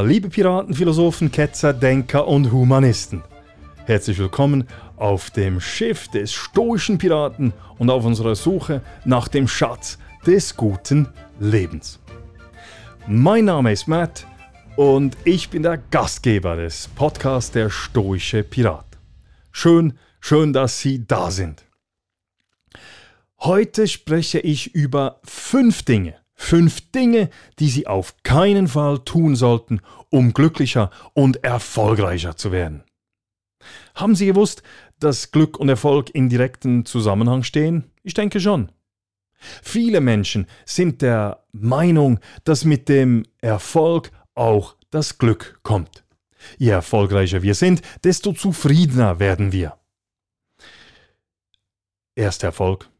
Liebe Piraten, Philosophen, Ketzer, Denker und Humanisten. Herzlich willkommen auf dem Schiff des stoischen Piraten und auf unserer Suche nach dem Schatz des guten Lebens. Mein Name ist Matt und ich bin der Gastgeber des Podcasts Der stoische Pirat. Schön, schön, dass Sie da sind. Heute spreche ich über fünf Dinge, Fünf Dinge, die Sie auf keinen Fall tun sollten, um glücklicher und erfolgreicher zu werden. Haben Sie gewusst, dass Glück und Erfolg in direkten Zusammenhang stehen? Ich denke schon. Viele Menschen sind der Meinung, dass mit dem Erfolg auch das Glück kommt. Je erfolgreicher wir sind, desto zufriedener werden wir. Erst Erfolg,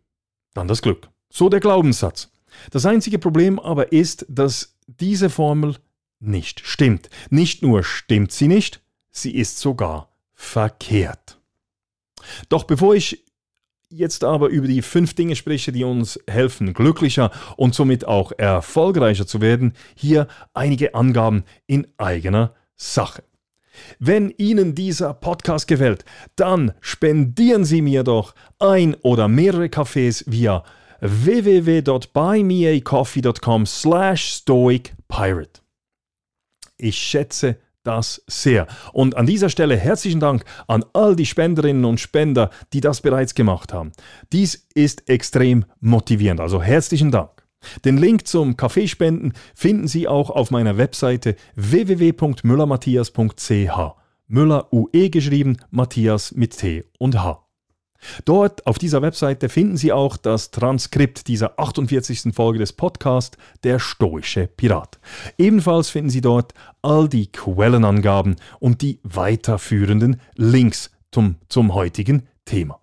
dann das Glück. So der Glaubenssatz. Das einzige Problem aber ist, dass diese Formel nicht stimmt. Nicht nur stimmt sie nicht, sie ist sogar verkehrt. Doch bevor ich jetzt aber über die fünf Dinge spreche, die uns helfen, glücklicher und somit auch erfolgreicher zu werden, hier einige Angaben in eigener Sache. Wenn Ihnen dieser Podcast gefällt, dann spendieren Sie mir doch ein oder mehrere Kaffees via www.buymeacoffee.com slash stoicpirate. Ich schätze das sehr. Und an dieser Stelle herzlichen Dank an all die Spenderinnen und Spender, die das bereits gemacht haben. Dies ist extrem motivierend, also herzlichen Dank. Den Link zum Kaffeespenden finden Sie auch auf meiner Webseite www.müllermatthias.ch. Müller UE geschrieben, Matthias mit T und H. Dort auf dieser Webseite finden Sie auch das Transkript dieser 48. Folge des Podcasts Der stoische Pirat. Ebenfalls finden Sie dort all die Quellenangaben und die weiterführenden Links zum, zum heutigen Thema.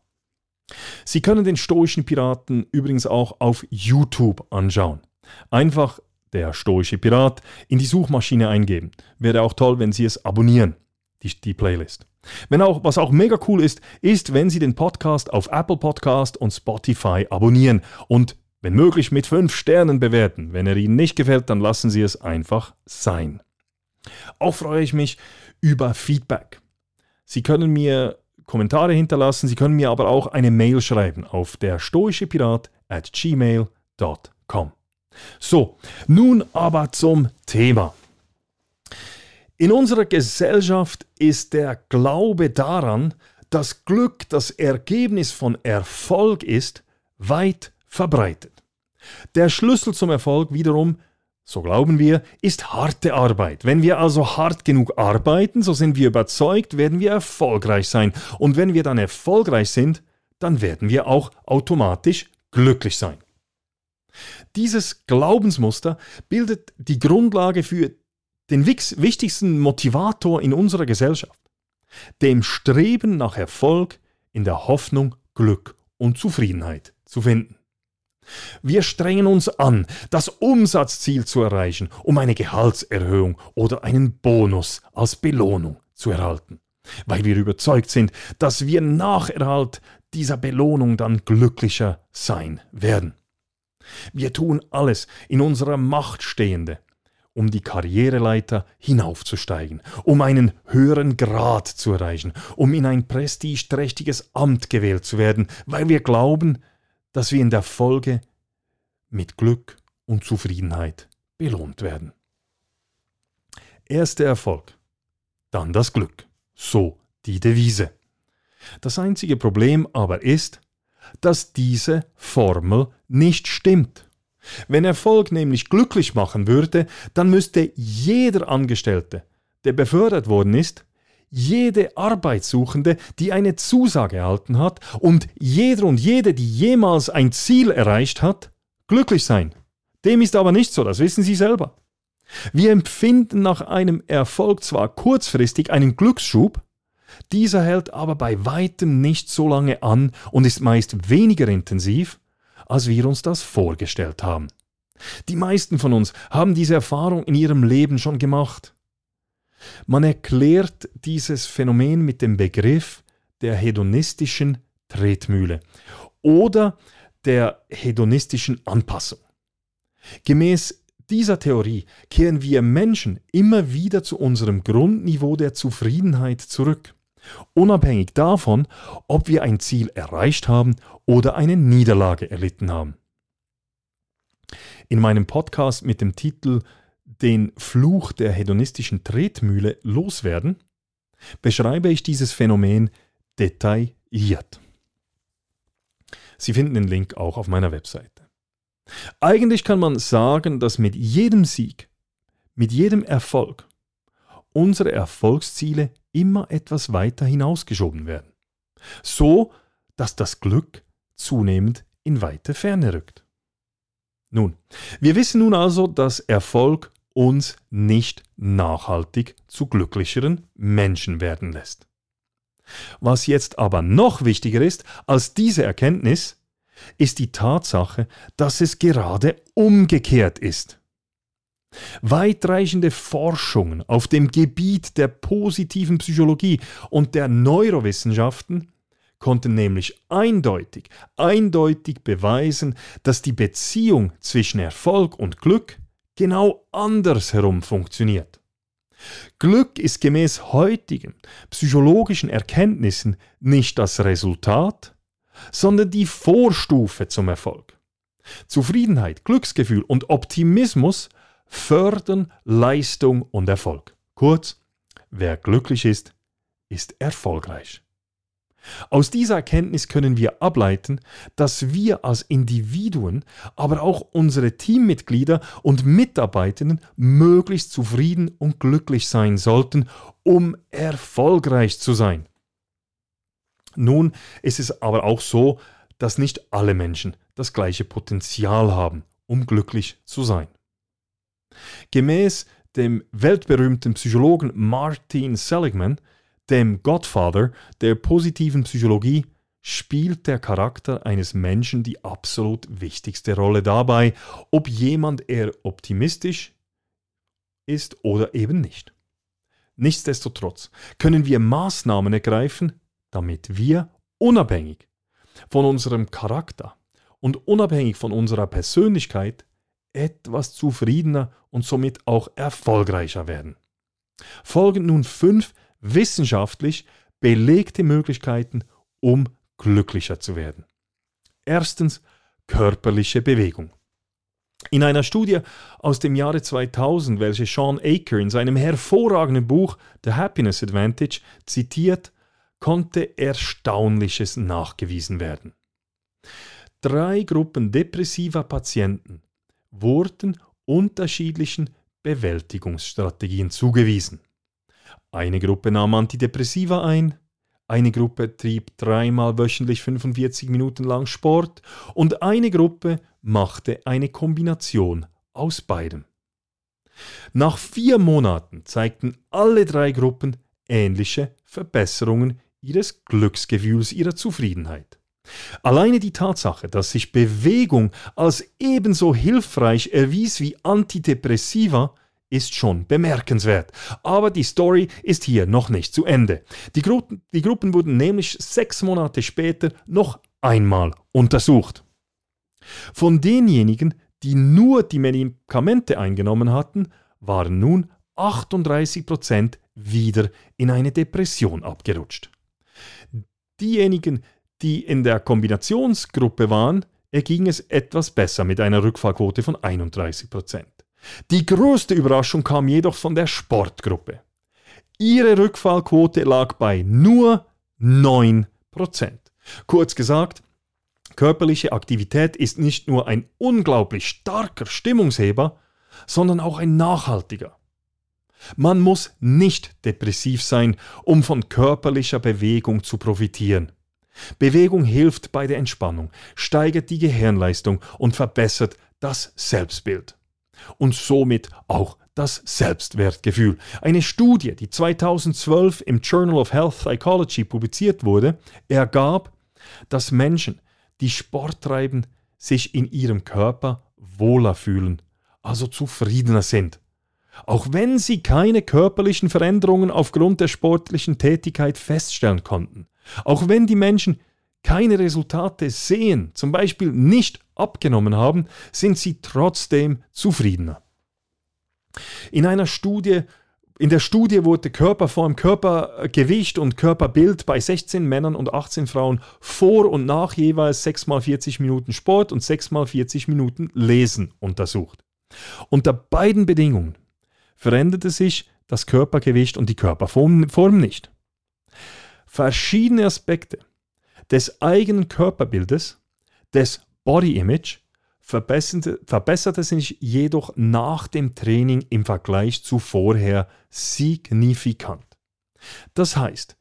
Sie können den stoischen Piraten übrigens auch auf YouTube anschauen. Einfach der stoische Pirat in die Suchmaschine eingeben. Wäre auch toll, wenn Sie es abonnieren, die, die Playlist. Wenn auch, was auch mega cool ist, ist, wenn Sie den Podcast auf Apple Podcast und Spotify abonnieren und wenn möglich mit 5 Sternen bewerten. Wenn er Ihnen nicht gefällt, dann lassen Sie es einfach sein. Auch freue ich mich über Feedback. Sie können mir Kommentare hinterlassen, Sie können mir aber auch eine Mail schreiben auf der stoische Pirat at gmail.com. So, nun aber zum Thema. In unserer Gesellschaft ist der Glaube daran, dass Glück das Ergebnis von Erfolg ist, weit verbreitet. Der Schlüssel zum Erfolg wiederum, so glauben wir, ist harte Arbeit. Wenn wir also hart genug arbeiten, so sind wir überzeugt, werden wir erfolgreich sein. Und wenn wir dann erfolgreich sind, dann werden wir auch automatisch glücklich sein. Dieses Glaubensmuster bildet die Grundlage für den wichtigsten Motivator in unserer Gesellschaft, dem Streben nach Erfolg in der Hoffnung, Glück und Zufriedenheit zu finden. Wir strengen uns an, das Umsatzziel zu erreichen, um eine Gehaltserhöhung oder einen Bonus als Belohnung zu erhalten, weil wir überzeugt sind, dass wir nach Erhalt dieser Belohnung dann glücklicher sein werden. Wir tun alles in unserer Macht Stehende, um die Karriereleiter hinaufzusteigen, um einen höheren Grad zu erreichen, um in ein prestigeträchtiges Amt gewählt zu werden, weil wir glauben, dass wir in der Folge mit Glück und Zufriedenheit belohnt werden. Erst der Erfolg, dann das Glück, so die Devise. Das einzige Problem aber ist, dass diese Formel nicht stimmt. Wenn Erfolg nämlich glücklich machen würde, dann müsste jeder Angestellte, der befördert worden ist, jede Arbeitssuchende, die eine Zusage erhalten hat, und jeder und jede, die jemals ein Ziel erreicht hat, glücklich sein. Dem ist aber nicht so, das wissen Sie selber. Wir empfinden nach einem Erfolg zwar kurzfristig einen Glücksschub, dieser hält aber bei weitem nicht so lange an und ist meist weniger intensiv, als wir uns das vorgestellt haben. Die meisten von uns haben diese Erfahrung in ihrem Leben schon gemacht. Man erklärt dieses Phänomen mit dem Begriff der hedonistischen Tretmühle oder der hedonistischen Anpassung. Gemäß dieser Theorie kehren wir Menschen immer wieder zu unserem Grundniveau der Zufriedenheit zurück, unabhängig davon, ob wir ein Ziel erreicht haben oder eine Niederlage erlitten haben. In meinem Podcast mit dem Titel Den Fluch der hedonistischen Tretmühle loswerden beschreibe ich dieses Phänomen detailliert. Sie finden den Link auch auf meiner Webseite. Eigentlich kann man sagen, dass mit jedem Sieg, mit jedem Erfolg unsere Erfolgsziele immer etwas weiter hinausgeschoben werden. So, dass das Glück zunehmend in weite Ferne rückt. Nun, wir wissen nun also, dass Erfolg uns nicht nachhaltig zu glücklicheren Menschen werden lässt. Was jetzt aber noch wichtiger ist als diese Erkenntnis, ist die Tatsache, dass es gerade umgekehrt ist. Weitreichende Forschungen auf dem Gebiet der positiven Psychologie und der Neurowissenschaften konnten nämlich eindeutig, eindeutig beweisen, dass die Beziehung zwischen Erfolg und Glück genau andersherum funktioniert. Glück ist gemäß heutigen psychologischen Erkenntnissen nicht das Resultat, sondern die Vorstufe zum Erfolg. Zufriedenheit, Glücksgefühl und Optimismus fördern Leistung und Erfolg. Kurz, wer glücklich ist, ist erfolgreich. Aus dieser Erkenntnis können wir ableiten, dass wir als Individuen, aber auch unsere Teammitglieder und Mitarbeitenden möglichst zufrieden und glücklich sein sollten, um erfolgreich zu sein. Nun ist es aber auch so, dass nicht alle Menschen das gleiche Potenzial haben, um glücklich zu sein. Gemäß dem weltberühmten Psychologen Martin Seligman dem Godfather der positiven Psychologie spielt der Charakter eines Menschen die absolut wichtigste Rolle dabei, ob jemand eher optimistisch ist oder eben nicht. Nichtsdestotrotz können wir Maßnahmen ergreifen, damit wir unabhängig von unserem Charakter und unabhängig von unserer Persönlichkeit etwas zufriedener und somit auch erfolgreicher werden. Folgen nun fünf wissenschaftlich belegte Möglichkeiten, um glücklicher zu werden. Erstens körperliche Bewegung. In einer Studie aus dem Jahre 2000, welche Sean Aker in seinem hervorragenden Buch The Happiness Advantage zitiert, konnte Erstaunliches nachgewiesen werden. Drei Gruppen depressiver Patienten wurden unterschiedlichen Bewältigungsstrategien zugewiesen. Eine Gruppe nahm Antidepressiva ein, eine Gruppe trieb dreimal wöchentlich 45 Minuten lang Sport und eine Gruppe machte eine Kombination aus beidem. Nach vier Monaten zeigten alle drei Gruppen ähnliche Verbesserungen ihres Glücksgefühls, ihrer Zufriedenheit. Alleine die Tatsache, dass sich Bewegung als ebenso hilfreich erwies wie Antidepressiva, ist schon bemerkenswert. Aber die Story ist hier noch nicht zu Ende. Die, Gru die Gruppen wurden nämlich sechs Monate später noch einmal untersucht. Von denjenigen, die nur die Medikamente eingenommen hatten, waren nun 38% wieder in eine Depression abgerutscht. Diejenigen, die in der Kombinationsgruppe waren, erging es etwas besser mit einer Rückfallquote von 31%. Die größte Überraschung kam jedoch von der Sportgruppe. Ihre Rückfallquote lag bei nur 9%. Kurz gesagt, körperliche Aktivität ist nicht nur ein unglaublich starker Stimmungsheber, sondern auch ein nachhaltiger. Man muss nicht depressiv sein, um von körperlicher Bewegung zu profitieren. Bewegung hilft bei der Entspannung, steigert die Gehirnleistung und verbessert das Selbstbild und somit auch das Selbstwertgefühl. Eine Studie, die 2012 im Journal of Health Psychology publiziert wurde, ergab, dass Menschen, die Sport treiben, sich in ihrem Körper wohler fühlen, also zufriedener sind. Auch wenn sie keine körperlichen Veränderungen aufgrund der sportlichen Tätigkeit feststellen konnten. Auch wenn die Menschen keine Resultate sehen, zum Beispiel nicht abgenommen haben, sind sie trotzdem zufriedener. In einer Studie in der Studie wurde Körperform, Körpergewicht und Körperbild bei 16 Männern und 18 Frauen vor und nach jeweils 6 mal 40 Minuten Sport und 6 mal 40 Minuten Lesen untersucht. Unter beiden Bedingungen veränderte sich das Körpergewicht und die Körperform nicht. Verschiedene Aspekte des eigenen Körperbildes, des Body Image verbesserte, verbesserte sich jedoch nach dem Training im Vergleich zu vorher signifikant. Das heißt,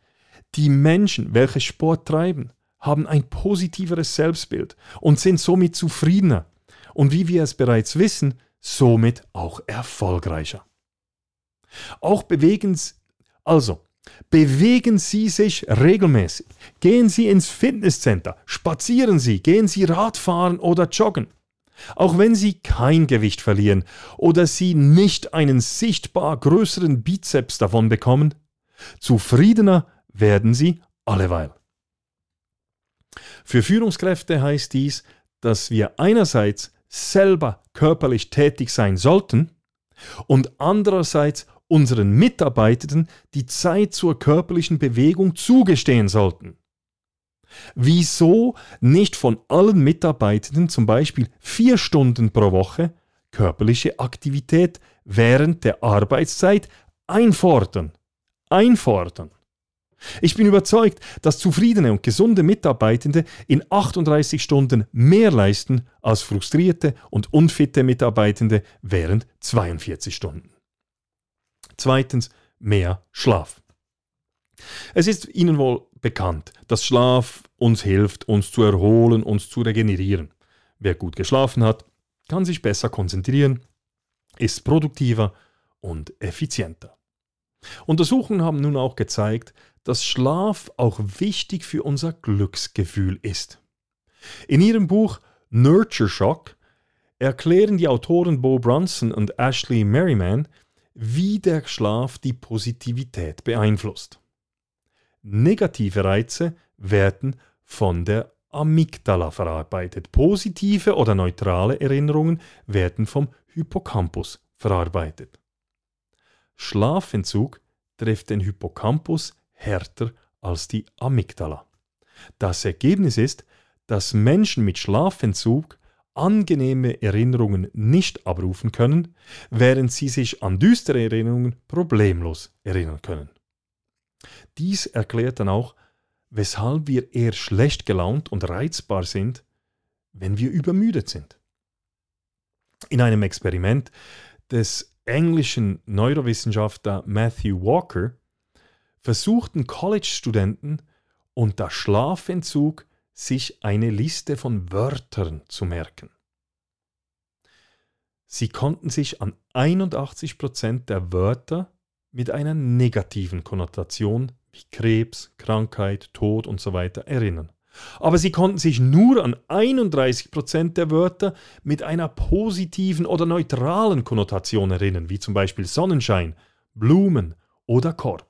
die Menschen, welche Sport treiben, haben ein positiveres Selbstbild und sind somit zufriedener und wie wir es bereits wissen, somit auch erfolgreicher. Auch bewegen also bewegen Sie sich regelmäßig. Gehen Sie ins Fitnesscenter, spazieren Sie, gehen Sie Radfahren oder joggen. Auch wenn sie kein Gewicht verlieren oder sie nicht einen sichtbar größeren Bizeps davon bekommen, zufriedener werden sie alleweil. Für Führungskräfte heißt dies, dass wir einerseits selber körperlich tätig sein sollten und andererseits unseren Mitarbeitenden die Zeit zur körperlichen Bewegung zugestehen sollten. Wieso nicht von allen Mitarbeitenden zum Beispiel vier Stunden pro Woche körperliche Aktivität während der Arbeitszeit einfordern? Einfordern. Ich bin überzeugt, dass zufriedene und gesunde Mitarbeitende in 38 Stunden mehr leisten als frustrierte und unfitte Mitarbeitende während 42 Stunden. Zweitens, mehr Schlaf. Es ist Ihnen wohl bekannt, dass Schlaf uns hilft, uns zu erholen, uns zu regenerieren. Wer gut geschlafen hat, kann sich besser konzentrieren, ist produktiver und effizienter. Untersuchungen haben nun auch gezeigt, dass Schlaf auch wichtig für unser Glücksgefühl ist. In ihrem Buch Nurture Shock erklären die Autoren Bo Brunson und Ashley Merriman, wie der Schlaf die Positivität beeinflusst. Negative Reize werden von der Amygdala verarbeitet. Positive oder neutrale Erinnerungen werden vom Hippocampus verarbeitet. Schlafentzug trifft den Hippocampus härter als die Amygdala. Das Ergebnis ist, dass Menschen mit Schlafentzug angenehme Erinnerungen nicht abrufen können, während sie sich an düstere Erinnerungen problemlos erinnern können. Dies erklärt dann auch, weshalb wir eher schlecht gelaunt und reizbar sind, wenn wir übermüdet sind. In einem Experiment des englischen Neurowissenschaftler Matthew Walker versuchten College-Studenten unter Schlafentzug sich eine Liste von Wörtern zu merken. Sie konnten sich an 81% der Wörter mit einer negativen Konnotation wie Krebs, Krankheit, Tod usw. So erinnern. Aber sie konnten sich nur an 31% der Wörter mit einer positiven oder neutralen Konnotation erinnern, wie zum Beispiel Sonnenschein, Blumen oder Korb.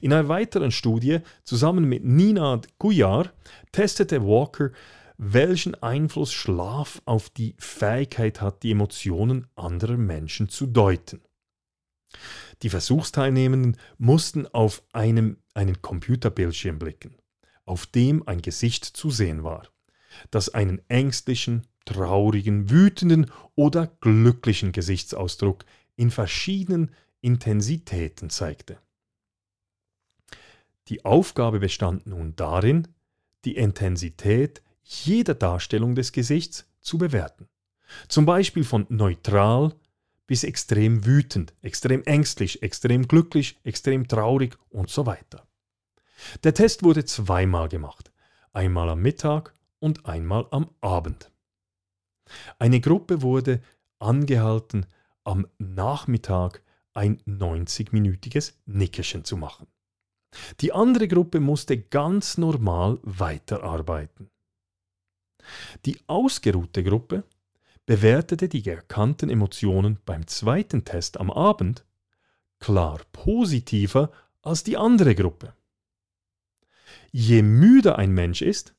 In einer weiteren Studie zusammen mit Nina Guyar testete Walker, welchen Einfluss Schlaf auf die Fähigkeit hat, die Emotionen anderer Menschen zu deuten. Die Versuchsteilnehmenden mussten auf einem, einen Computerbildschirm blicken, auf dem ein Gesicht zu sehen war, das einen ängstlichen, traurigen, wütenden oder glücklichen Gesichtsausdruck in verschiedenen Intensitäten zeigte. Die Aufgabe bestand nun darin, die Intensität jeder Darstellung des Gesichts zu bewerten. Zum Beispiel von neutral bis extrem wütend, extrem ängstlich, extrem glücklich, extrem traurig und so weiter. Der Test wurde zweimal gemacht, einmal am Mittag und einmal am Abend. Eine Gruppe wurde angehalten, am Nachmittag ein 90-minütiges Nickerchen zu machen. Die andere Gruppe musste ganz normal weiterarbeiten. Die ausgeruhte Gruppe bewertete die erkannten Emotionen beim zweiten Test am Abend klar positiver als die andere Gruppe. Je müder ein Mensch ist,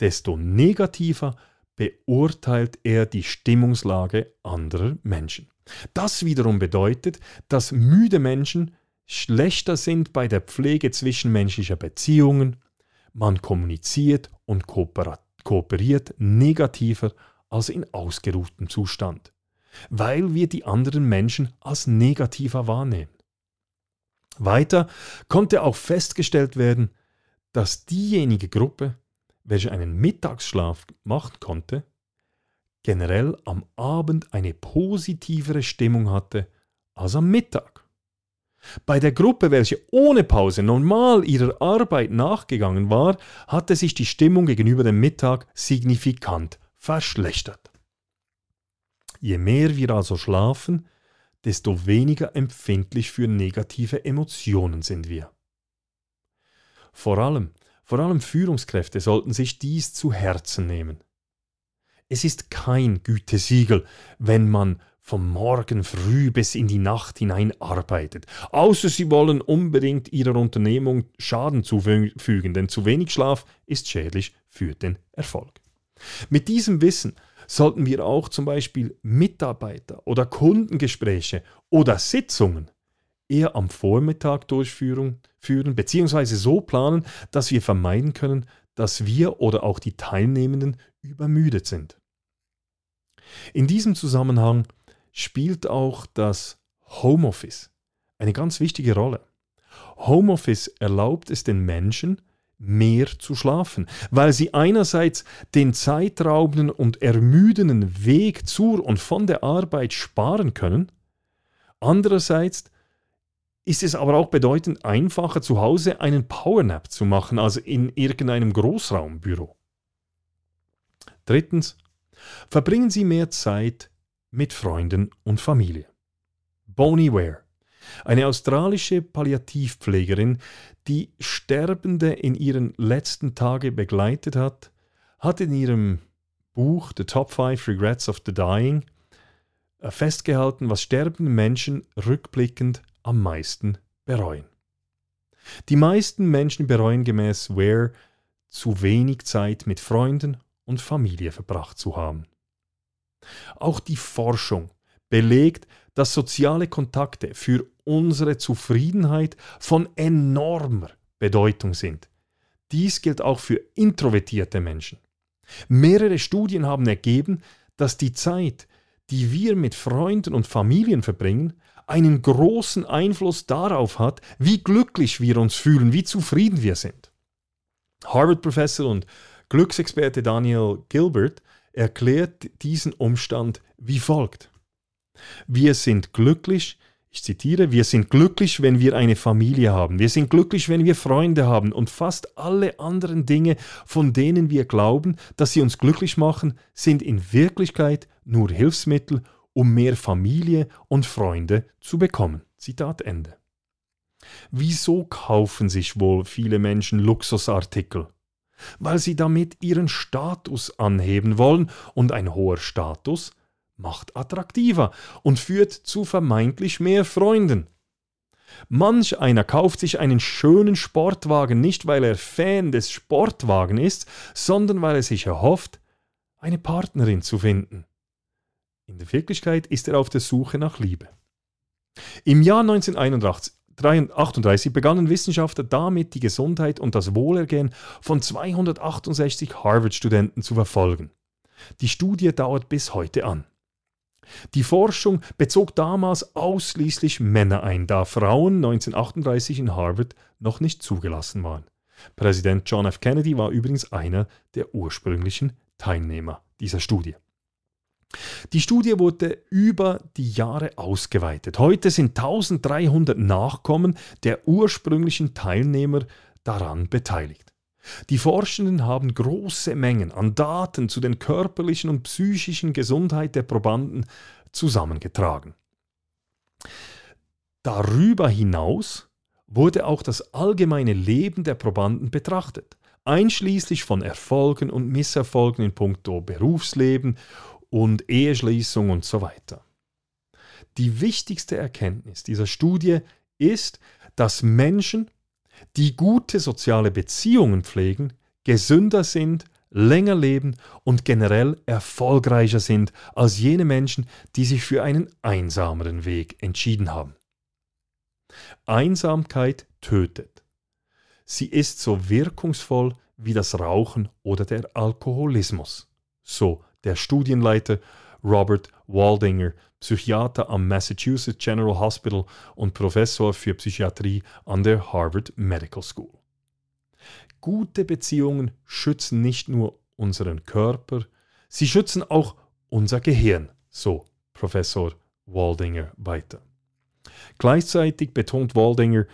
desto negativer beurteilt er die Stimmungslage anderer Menschen. Das wiederum bedeutet, dass müde Menschen schlechter sind bei der Pflege zwischenmenschlicher Beziehungen, man kommuniziert und kooperiert negativer als in ausgeruhtem Zustand, weil wir die anderen Menschen als negativer wahrnehmen. Weiter konnte auch festgestellt werden, dass diejenige Gruppe, welche einen Mittagsschlaf machen konnte, generell am Abend eine positivere Stimmung hatte als am Mittag. Bei der Gruppe, welche ohne Pause normal ihrer Arbeit nachgegangen war, hatte sich die Stimmung gegenüber dem Mittag signifikant verschlechtert. Je mehr wir also schlafen, desto weniger empfindlich für negative Emotionen sind wir. Vor allem, vor allem Führungskräfte sollten sich dies zu Herzen nehmen. Es ist kein Gütesiegel, wenn man vom Morgen früh bis in die Nacht hinein arbeitet, außer sie wollen unbedingt ihrer Unternehmung Schaden zufügen, denn zu wenig Schlaf ist schädlich für den Erfolg. Mit diesem Wissen sollten wir auch zum Beispiel Mitarbeiter oder Kundengespräche oder Sitzungen eher am Vormittag durchführen, führen, beziehungsweise so planen, dass wir vermeiden können, dass wir oder auch die Teilnehmenden übermüdet sind. In diesem Zusammenhang spielt auch das Homeoffice eine ganz wichtige Rolle. Homeoffice erlaubt es den Menschen, mehr zu schlafen, weil sie einerseits den zeitraubenden und ermüdenden Weg zur und von der Arbeit sparen können, andererseits ist es aber auch bedeutend einfacher, zu Hause einen Powernap zu machen als in irgendeinem Großraumbüro. Drittens, verbringen Sie mehr Zeit mit Freunden und Familie. Bonnie Ware, eine australische Palliativpflegerin, die Sterbende in ihren letzten Tagen begleitet hat, hat in ihrem Buch The Top 5 Regrets of the Dying äh, festgehalten, was sterbende Menschen rückblickend am meisten bereuen. Die meisten Menschen bereuen gemäß Ware zu wenig Zeit mit Freunden und Familie verbracht zu haben. Auch die Forschung belegt, dass soziale Kontakte für unsere Zufriedenheit von enormer Bedeutung sind. Dies gilt auch für introvertierte Menschen. Mehrere Studien haben ergeben, dass die Zeit, die wir mit Freunden und Familien verbringen, einen großen Einfluss darauf hat, wie glücklich wir uns fühlen, wie zufrieden wir sind. Harvard-Professor und Glücksexperte Daniel Gilbert erklärt diesen Umstand wie folgt. Wir sind glücklich, ich zitiere, wir sind glücklich, wenn wir eine Familie haben, wir sind glücklich, wenn wir Freunde haben und fast alle anderen Dinge, von denen wir glauben, dass sie uns glücklich machen, sind in Wirklichkeit nur Hilfsmittel, um mehr Familie und Freunde zu bekommen. Zitat Ende. Wieso kaufen sich wohl viele Menschen Luxusartikel? Weil sie damit ihren Status anheben wollen und ein hoher Status macht attraktiver und führt zu vermeintlich mehr Freunden. Manch einer kauft sich einen schönen Sportwagen nicht, weil er Fan des Sportwagen ist, sondern weil er sich erhofft, eine Partnerin zu finden. In der Wirklichkeit ist er auf der Suche nach Liebe. Im Jahr 1981 1938 begannen Wissenschaftler damit, die Gesundheit und das Wohlergehen von 268 Harvard-Studenten zu verfolgen. Die Studie dauert bis heute an. Die Forschung bezog damals ausschließlich Männer ein, da Frauen 1938 in Harvard noch nicht zugelassen waren. Präsident John F. Kennedy war übrigens einer der ursprünglichen Teilnehmer dieser Studie. Die Studie wurde über die Jahre ausgeweitet. Heute sind 1300 Nachkommen der ursprünglichen Teilnehmer daran beteiligt. Die Forschenden haben große Mengen an Daten zu den körperlichen und psychischen Gesundheit der Probanden zusammengetragen. Darüber hinaus wurde auch das allgemeine Leben der Probanden betrachtet, einschließlich von Erfolgen und Misserfolgen in puncto Berufsleben und Eheschließung und so weiter. Die wichtigste Erkenntnis dieser Studie ist, dass Menschen, die gute soziale Beziehungen pflegen, gesünder sind, länger leben und generell erfolgreicher sind als jene Menschen, die sich für einen einsameren Weg entschieden haben. Einsamkeit tötet. Sie ist so wirkungsvoll wie das Rauchen oder der Alkoholismus, so der Studienleiter Robert Waldinger, Psychiater am Massachusetts General Hospital und Professor für Psychiatrie an der Harvard Medical School. Gute Beziehungen schützen nicht nur unseren Körper, sie schützen auch unser Gehirn, so Professor Waldinger weiter. Gleichzeitig betont Waldinger,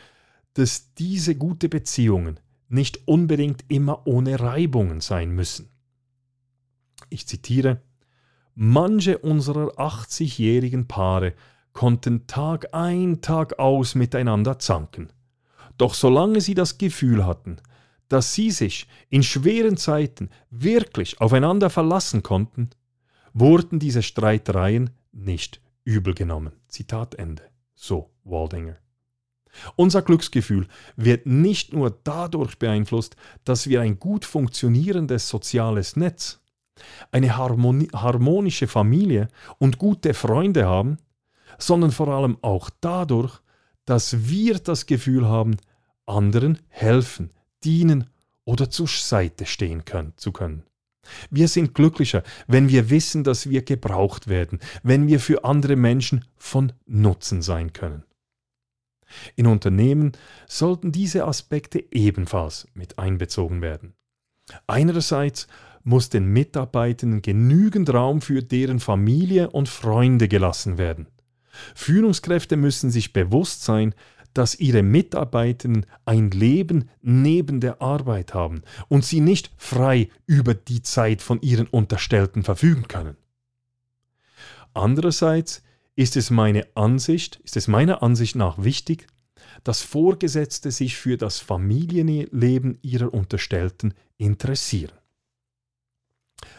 dass diese gute Beziehungen nicht unbedingt immer ohne Reibungen sein müssen. Ich zitiere, Manche unserer 80-jährigen Paare konnten Tag ein, Tag aus miteinander zanken. Doch solange sie das Gefühl hatten, dass sie sich in schweren Zeiten wirklich aufeinander verlassen konnten, wurden diese Streitereien nicht übel genommen. Zitat Ende. So Waldinger. Unser Glücksgefühl wird nicht nur dadurch beeinflusst, dass wir ein gut funktionierendes soziales Netz, eine harmonische Familie und gute Freunde haben, sondern vor allem auch dadurch, dass wir das Gefühl haben, anderen helfen, dienen oder zur Seite stehen können, zu können. Wir sind glücklicher, wenn wir wissen, dass wir gebraucht werden, wenn wir für andere Menschen von Nutzen sein können. In Unternehmen sollten diese Aspekte ebenfalls mit einbezogen werden. Einerseits muss den Mitarbeitenden genügend Raum für deren Familie und Freunde gelassen werden. Führungskräfte müssen sich bewusst sein, dass ihre Mitarbeitenden ein Leben neben der Arbeit haben und sie nicht frei über die Zeit von ihren Unterstellten verfügen können. Andererseits ist es meine Ansicht, ist es meiner Ansicht nach wichtig, dass Vorgesetzte sich für das Familienleben ihrer Unterstellten interessieren.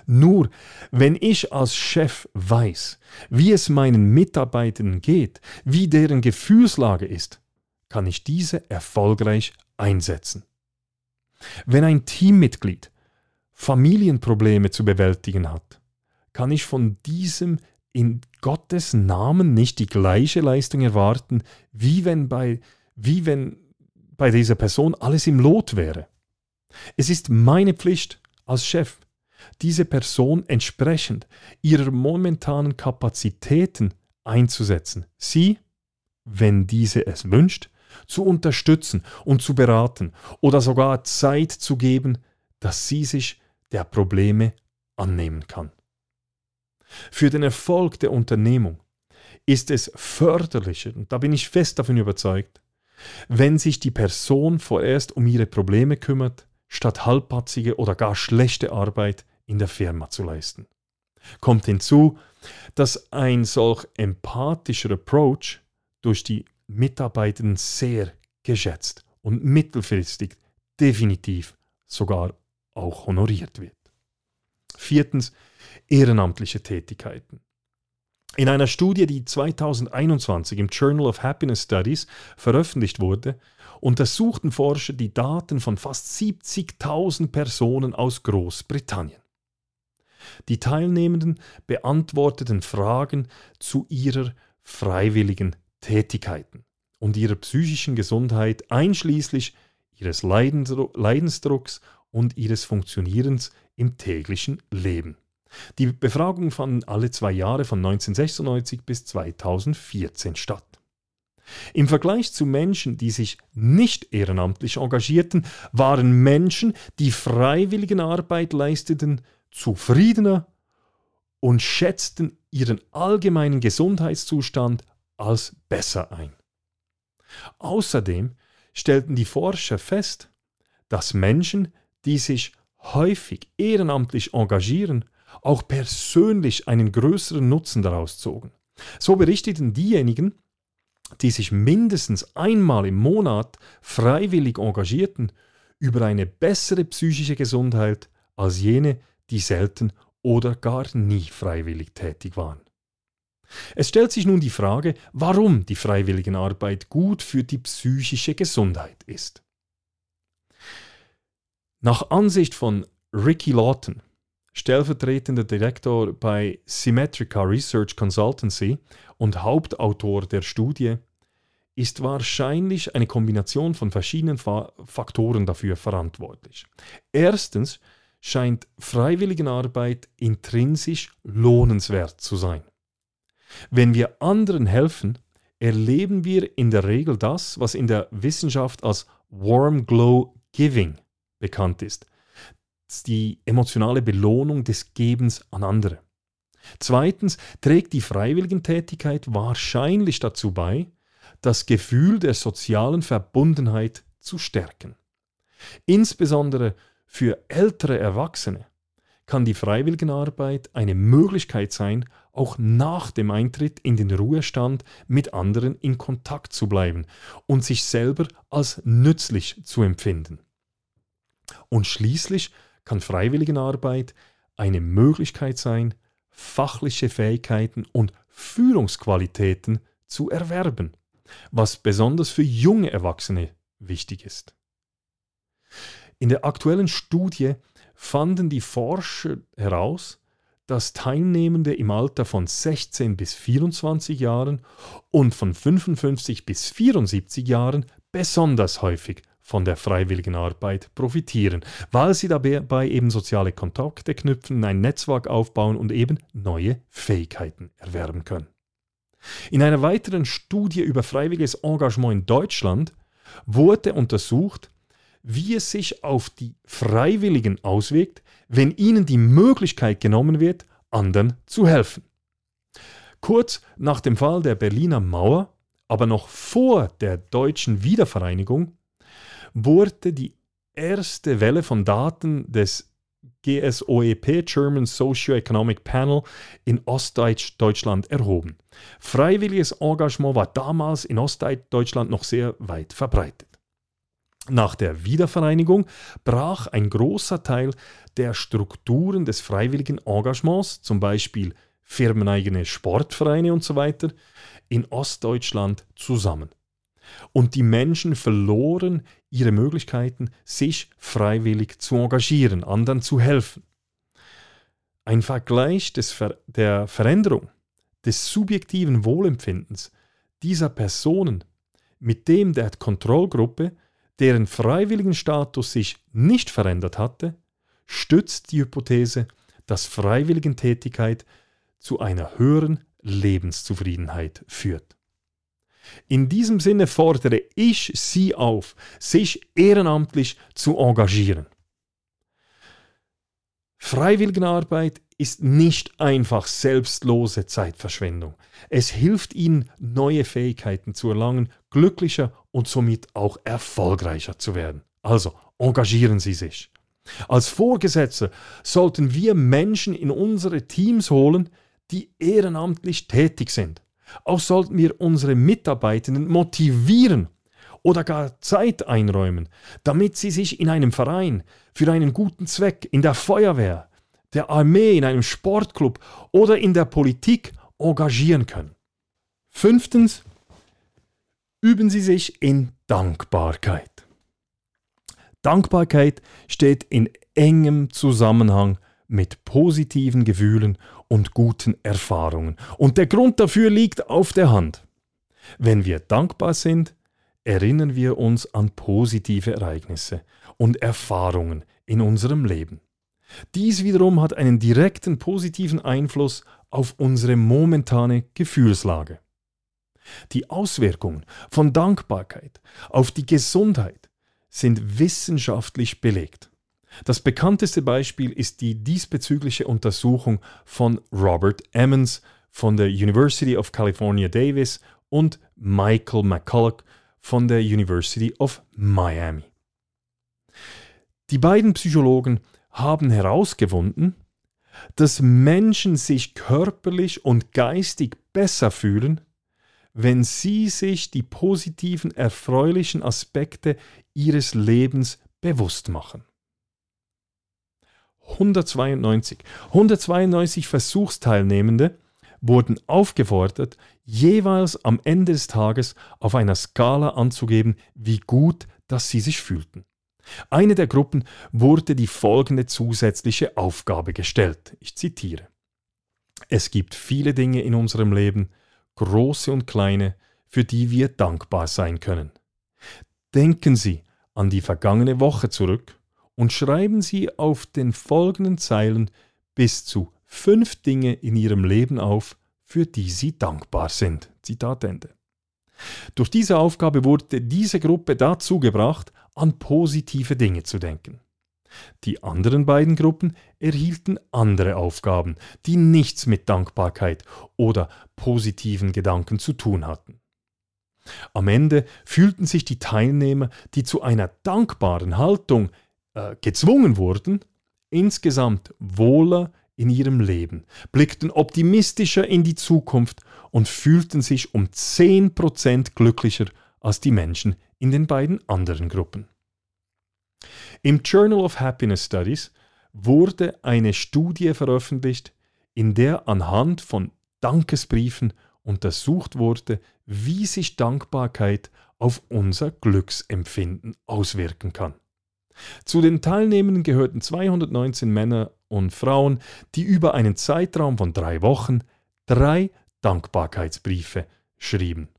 Nur wenn ich als Chef weiß, wie es meinen Mitarbeitern geht, wie deren Gefühlslage ist, kann ich diese erfolgreich einsetzen. Wenn ein Teammitglied Familienprobleme zu bewältigen hat, kann ich von diesem in Gottes Namen nicht die gleiche Leistung erwarten, wie wenn bei, wie wenn bei dieser Person alles im Lot wäre. Es ist meine Pflicht als Chef, diese Person entsprechend ihrer momentanen Kapazitäten einzusetzen. Sie, wenn diese es wünscht, zu unterstützen und zu beraten oder sogar Zeit zu geben, dass sie sich der Probleme annehmen kann. Für den Erfolg der Unternehmung ist es förderlicher, und da bin ich fest davon überzeugt, wenn sich die Person vorerst um ihre Probleme kümmert, statt halbpatzige oder gar schlechte Arbeit in der Firma zu leisten. Kommt hinzu, dass ein solch empathischer Approach durch die Mitarbeitenden sehr geschätzt und mittelfristig definitiv sogar auch honoriert wird. Viertens, ehrenamtliche Tätigkeiten. In einer Studie, die 2021 im Journal of Happiness Studies veröffentlicht wurde, untersuchten Forscher die Daten von fast 70.000 Personen aus Großbritannien. Die Teilnehmenden beantworteten Fragen zu ihrer freiwilligen Tätigkeiten und ihrer psychischen Gesundheit einschließlich ihres Leidensdrucks und ihres Funktionierens im täglichen Leben. Die Befragung fanden alle zwei Jahre von 1996 bis 2014 statt. Im Vergleich zu Menschen, die sich nicht ehrenamtlich engagierten, waren Menschen, die freiwilligen Arbeit leisteten, zufriedener und schätzten ihren allgemeinen Gesundheitszustand als besser ein. Außerdem stellten die Forscher fest, dass Menschen, die sich häufig ehrenamtlich engagieren, auch persönlich einen größeren Nutzen daraus zogen. So berichteten diejenigen, die sich mindestens einmal im Monat freiwillig engagierten, über eine bessere psychische Gesundheit als jene, die selten oder gar nie freiwillig tätig waren. Es stellt sich nun die Frage, warum die Freiwilligenarbeit gut für die psychische Gesundheit ist. Nach Ansicht von Ricky Lawton, stellvertretender Direktor bei Symmetrica Research Consultancy und Hauptautor der Studie, ist wahrscheinlich eine Kombination von verschiedenen Faktoren dafür verantwortlich. Erstens scheint Freiwilligenarbeit intrinsisch lohnenswert zu sein. Wenn wir anderen helfen, erleben wir in der Regel das, was in der Wissenschaft als Warm Glow Giving bekannt ist, die emotionale Belohnung des Gebens an andere. Zweitens trägt die Freiwilligentätigkeit wahrscheinlich dazu bei, das Gefühl der sozialen Verbundenheit zu stärken. Insbesondere für ältere Erwachsene kann die Freiwilligenarbeit eine Möglichkeit sein, auch nach dem Eintritt in den Ruhestand mit anderen in Kontakt zu bleiben und sich selber als nützlich zu empfinden. Und schließlich kann Freiwilligenarbeit eine Möglichkeit sein, fachliche Fähigkeiten und Führungsqualitäten zu erwerben, was besonders für junge Erwachsene wichtig ist. In der aktuellen Studie fanden die Forscher heraus, dass Teilnehmende im Alter von 16 bis 24 Jahren und von 55 bis 74 Jahren besonders häufig von der freiwilligen Arbeit profitieren, weil sie dabei eben soziale Kontakte knüpfen, ein Netzwerk aufbauen und eben neue Fähigkeiten erwerben können. In einer weiteren Studie über freiwilliges Engagement in Deutschland wurde untersucht, wie es sich auf die Freiwilligen auswirkt, wenn ihnen die Möglichkeit genommen wird, anderen zu helfen. Kurz nach dem Fall der Berliner Mauer, aber noch vor der deutschen Wiedervereinigung, wurde die erste Welle von Daten des GSOEP German Socio-Economic Panel in Ostdeutschland erhoben. Freiwilliges Engagement war damals in Ostdeutschland noch sehr weit verbreitet. Nach der Wiedervereinigung brach ein großer Teil der Strukturen des freiwilligen Engagements, zum Beispiel firmeneigene Sportvereine usw., so in Ostdeutschland zusammen. Und die Menschen verloren ihre Möglichkeiten, sich freiwillig zu engagieren, anderen zu helfen. Ein Vergleich des Ver der Veränderung des subjektiven Wohlempfindens dieser Personen mit dem der Kontrollgruppe, deren freiwilligen Status sich nicht verändert hatte, stützt die Hypothese, dass Freiwilligentätigkeit zu einer höheren Lebenszufriedenheit führt. In diesem Sinne fordere ich Sie auf, sich ehrenamtlich zu engagieren. Freiwilligenarbeit ist nicht einfach selbstlose Zeitverschwendung. Es hilft Ihnen, neue Fähigkeiten zu erlangen, glücklicher und somit auch erfolgreicher zu werden. Also engagieren Sie sich. Als Vorgesetzter sollten wir Menschen in unsere Teams holen, die ehrenamtlich tätig sind. Auch sollten wir unsere Mitarbeitenden motivieren oder gar Zeit einräumen, damit sie sich in einem Verein, für einen guten Zweck, in der Feuerwehr, der Armee, in einem Sportclub oder in der Politik engagieren können. Fünftens, üben Sie sich in Dankbarkeit. Dankbarkeit steht in engem Zusammenhang mit positiven Gefühlen und guten Erfahrungen. Und der Grund dafür liegt auf der Hand. Wenn wir dankbar sind, erinnern wir uns an positive Ereignisse und Erfahrungen in unserem Leben. Dies wiederum hat einen direkten positiven Einfluss auf unsere momentane Gefühlslage. Die Auswirkungen von Dankbarkeit auf die Gesundheit sind wissenschaftlich belegt. Das bekannteste Beispiel ist die diesbezügliche Untersuchung von Robert Emmons von der University of California Davis und Michael McCulloch von der University of Miami. Die beiden Psychologen haben herausgefunden, dass Menschen sich körperlich und geistig besser fühlen, wenn sie sich die positiven, erfreulichen Aspekte ihres Lebens bewusst machen. 192. 192 Versuchsteilnehmende wurden aufgefordert, jeweils am Ende des Tages auf einer Skala anzugeben, wie gut dass sie sich fühlten. Eine der Gruppen wurde die folgende zusätzliche Aufgabe gestellt. Ich zitiere. Es gibt viele Dinge in unserem Leben, große und kleine, für die wir dankbar sein können. Denken Sie an die vergangene Woche zurück und schreiben Sie auf den folgenden Zeilen bis zu fünf Dinge in Ihrem Leben auf, für die Sie dankbar sind. Zitat Ende. Durch diese Aufgabe wurde diese Gruppe dazu gebracht, an positive Dinge zu denken. Die anderen beiden Gruppen erhielten andere Aufgaben, die nichts mit Dankbarkeit oder positiven Gedanken zu tun hatten. Am Ende fühlten sich die Teilnehmer, die zu einer dankbaren Haltung äh, gezwungen wurden, insgesamt wohler in ihrem Leben, blickten optimistischer in die Zukunft und fühlten sich um 10% glücklicher als die Menschen in den beiden anderen Gruppen. Im Journal of Happiness Studies wurde eine Studie veröffentlicht, in der anhand von Dankesbriefen untersucht wurde, wie sich Dankbarkeit auf unser Glücksempfinden auswirken kann. Zu den Teilnehmenden gehörten 219 Männer und Frauen, die über einen Zeitraum von drei Wochen drei Dankbarkeitsbriefe schrieben.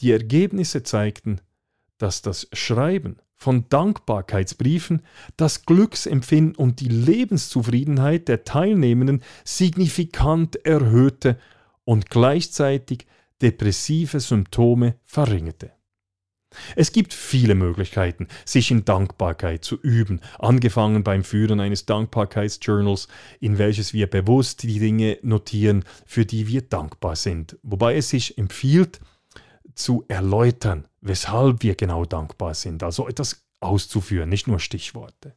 Die Ergebnisse zeigten, dass das Schreiben von Dankbarkeitsbriefen das Glücksempfinden und die Lebenszufriedenheit der Teilnehmenden signifikant erhöhte und gleichzeitig depressive Symptome verringerte. Es gibt viele Möglichkeiten, sich in Dankbarkeit zu üben, angefangen beim Führen eines Dankbarkeitsjournals, in welches wir bewusst die Dinge notieren, für die wir dankbar sind, wobei es sich empfiehlt, zu erläutern, weshalb wir genau dankbar sind, also etwas auszuführen, nicht nur Stichworte.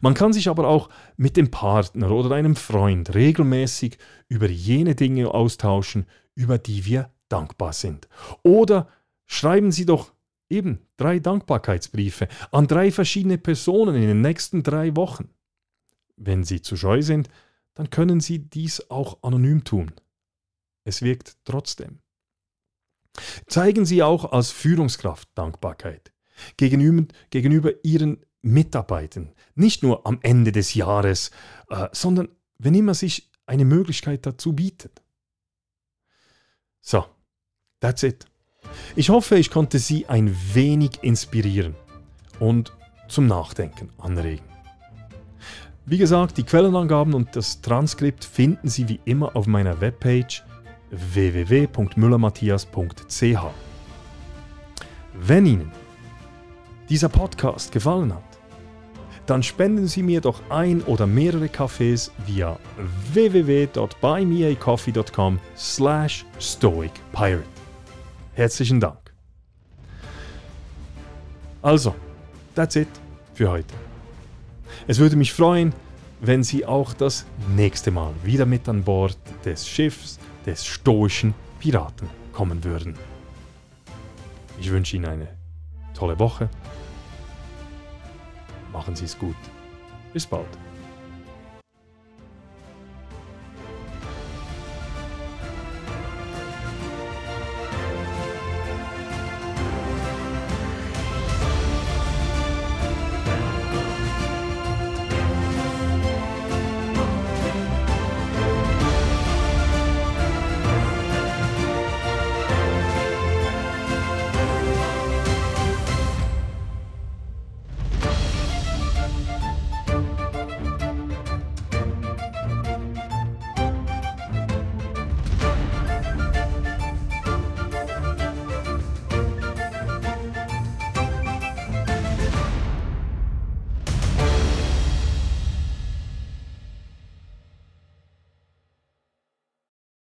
Man kann sich aber auch mit dem Partner oder einem Freund regelmäßig über jene Dinge austauschen, über die wir dankbar sind. Oder schreiben Sie doch eben drei Dankbarkeitsbriefe an drei verschiedene Personen in den nächsten drei Wochen. Wenn Sie zu scheu sind, dann können Sie dies auch anonym tun. Es wirkt trotzdem. Zeigen Sie auch als Führungskraft Dankbarkeit gegenüber, gegenüber Ihren Mitarbeitern, nicht nur am Ende des Jahres, äh, sondern wenn immer sich eine Möglichkeit dazu bietet. So, that's it. Ich hoffe, ich konnte Sie ein wenig inspirieren und zum Nachdenken anregen. Wie gesagt, die Quellenangaben und das Transkript finden Sie wie immer auf meiner Webpage www.müllermatthias.ch. Wenn Ihnen dieser Podcast gefallen hat, dann spenden Sie mir doch ein oder mehrere Kaffees via www.buymeacoffee.com slash stoicpirate. Herzlichen Dank. Also, that's it für heute. Es würde mich freuen, wenn Sie auch das nächste Mal wieder mit an Bord des Schiffs des stoischen Piraten kommen würden. Ich wünsche Ihnen eine tolle Woche. Machen Sie es gut. Bis bald.